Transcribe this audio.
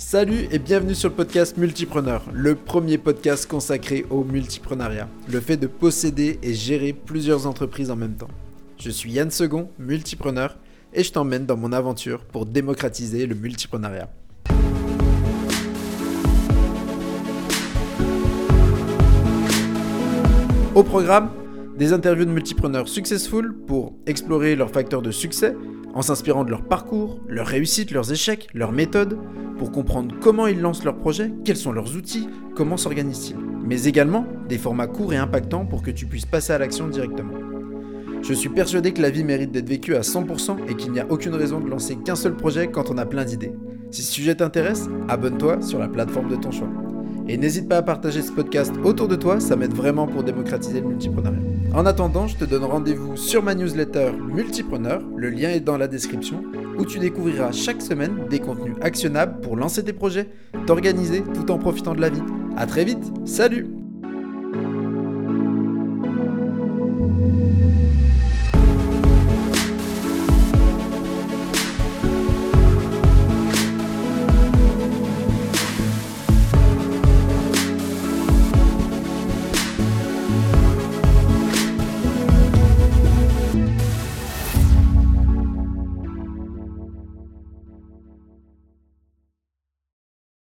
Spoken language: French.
Salut et bienvenue sur le podcast Multipreneur, le premier podcast consacré au multipreneuriat, le fait de posséder et gérer plusieurs entreprises en même temps. Je suis Yann Second, multipreneur, et je t'emmène dans mon aventure pour démocratiser le multipreneuriat. Au programme, des interviews de multipreneurs successful pour explorer leurs facteurs de succès en s'inspirant de leur parcours, leurs réussites, leurs échecs, leurs méthodes, pour comprendre comment ils lancent leurs projets, quels sont leurs outils, comment s'organisent-ils. Mais également des formats courts et impactants pour que tu puisses passer à l'action directement. Je suis persuadé que la vie mérite d'être vécue à 100% et qu'il n'y a aucune raison de lancer qu'un seul projet quand on a plein d'idées. Si ce sujet t'intéresse, abonne-toi sur la plateforme de ton choix. Et n'hésite pas à partager ce podcast autour de toi, ça m'aide vraiment pour démocratiser le multiprenariat. En attendant, je te donne rendez-vous sur ma newsletter Multipreneur, le lien est dans la description, où tu découvriras chaque semaine des contenus actionnables pour lancer tes projets, t'organiser tout en profitant de la vie. A très vite, salut